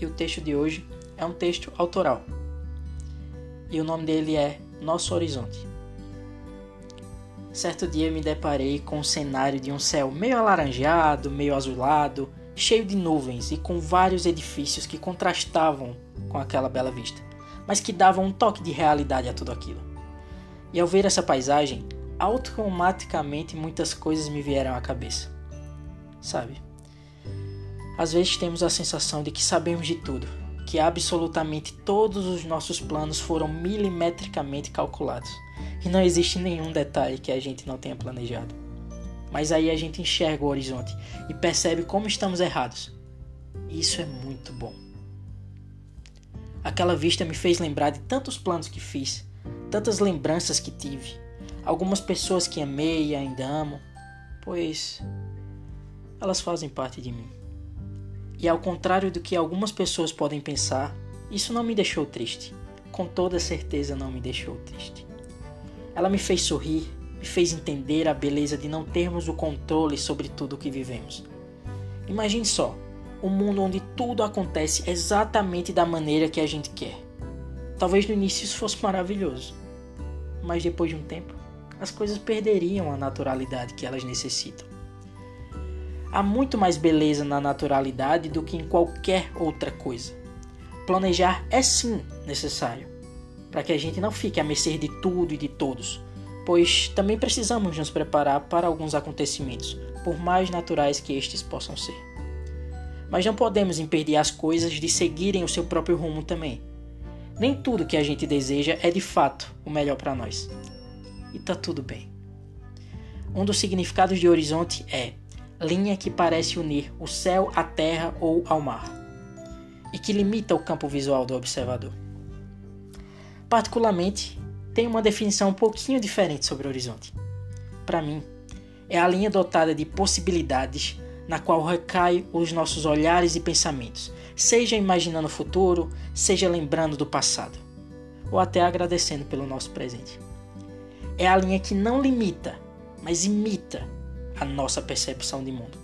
e o texto de hoje é um texto autoral. E o nome dele é Nosso Horizonte. Certo dia me deparei com um cenário de um céu meio alaranjado, meio azulado, cheio de nuvens e com vários edifícios que contrastavam com aquela bela vista, mas que davam um toque de realidade a tudo aquilo. E ao ver essa paisagem, automaticamente muitas coisas me vieram à cabeça. Sabe? Às vezes temos a sensação de que sabemos de tudo, que absolutamente todos os nossos planos foram milimetricamente calculados e não existe nenhum detalhe que a gente não tenha planejado. Mas aí a gente enxerga o horizonte e percebe como estamos errados. Isso é muito bom. Aquela vista me fez lembrar de tantos planos que fiz, tantas lembranças que tive, algumas pessoas que amei e ainda amo, pois elas fazem parte de mim. E ao contrário do que algumas pessoas podem pensar, isso não me deixou triste. Com toda certeza não me deixou triste. Ela me fez sorrir, me fez entender a beleza de não termos o controle sobre tudo o que vivemos. Imagine só, um mundo onde tudo acontece exatamente da maneira que a gente quer. Talvez no início isso fosse maravilhoso, mas depois de um tempo, as coisas perderiam a naturalidade que elas necessitam. Há muito mais beleza na naturalidade do que em qualquer outra coisa. Planejar é sim necessário, para que a gente não fique à mercê de tudo e de todos, pois também precisamos nos preparar para alguns acontecimentos, por mais naturais que estes possam ser. Mas não podemos impedir as coisas de seguirem o seu próprio rumo também. Nem tudo que a gente deseja é de fato o melhor para nós. E tá tudo bem. Um dos significados de horizonte é linha que parece unir o céu à terra ou ao mar, e que limita o campo visual do observador. Particularmente, tem uma definição um pouquinho diferente sobre o horizonte. Para mim, é a linha dotada de possibilidades na qual recai os nossos olhares e pensamentos, seja imaginando o futuro, seja lembrando do passado, ou até agradecendo pelo nosso presente. É a linha que não limita, mas imita a nossa percepção de mundo.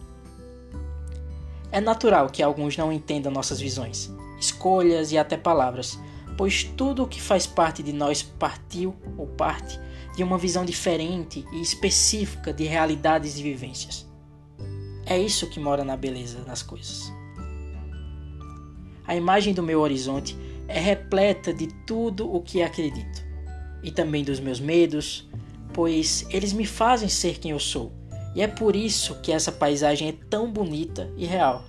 É natural que alguns não entendam nossas visões, escolhas e até palavras, pois tudo o que faz parte de nós partiu ou parte de uma visão diferente e específica de realidades e vivências. É isso que mora na beleza das coisas. A imagem do meu horizonte é repleta de tudo o que acredito, e também dos meus medos, pois eles me fazem ser quem eu sou e é por isso que essa paisagem é tão bonita e real.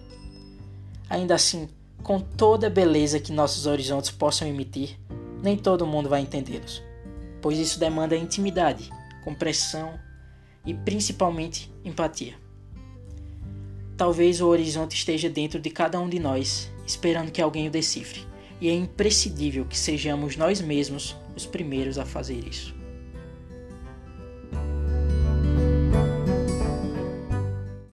Ainda assim, com toda a beleza que nossos horizontes possam emitir, nem todo mundo vai entendê-los, pois isso demanda intimidade, compreensão e principalmente empatia. Talvez o horizonte esteja dentro de cada um de nós, esperando que alguém o decifre, e é imprescindível que sejamos nós mesmos os primeiros a fazer isso.